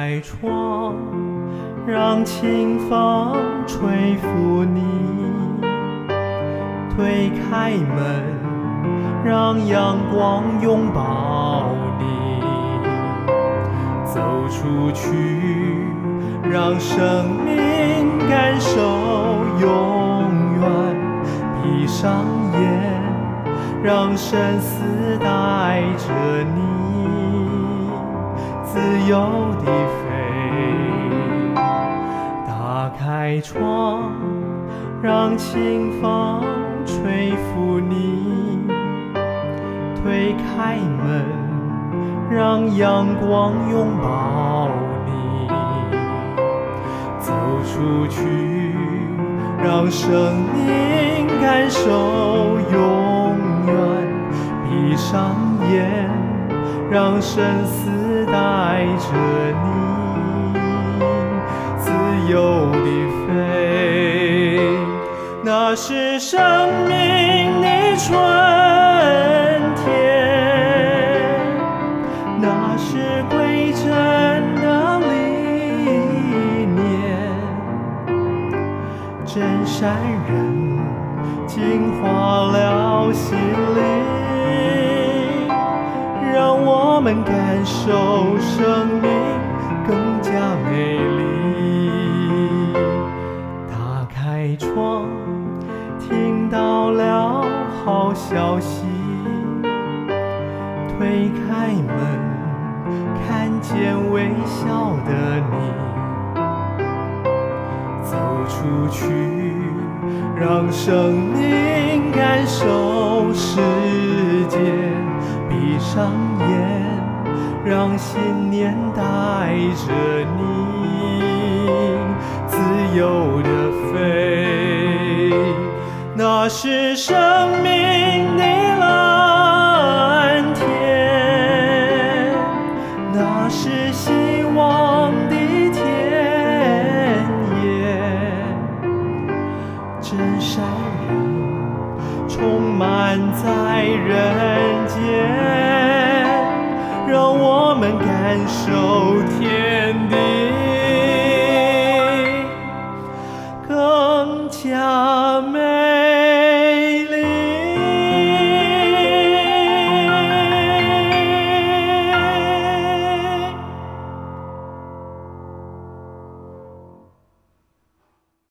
开窗，让清风吹拂你；推开门，让阳光拥抱你。走出去，让生命感受永远。闭上眼，让生死带着你自由地飞。打开窗，让清风吹拂你；推开门，让阳光拥抱你。走出去，让生命感受永远。闭上眼，让生死带着你自由地飞。那是生命的春天，那是归真的理念。真善人净化了心灵，我们感受生命更加美丽。打开窗，听到了好消息；推开门，看见微笑的你。走出去，让生命感受世界；闭上眼，让信念带着你自由的飞。那是生命的蓝天，那是希望的田野。真善人充满在人间，让我们感受天地。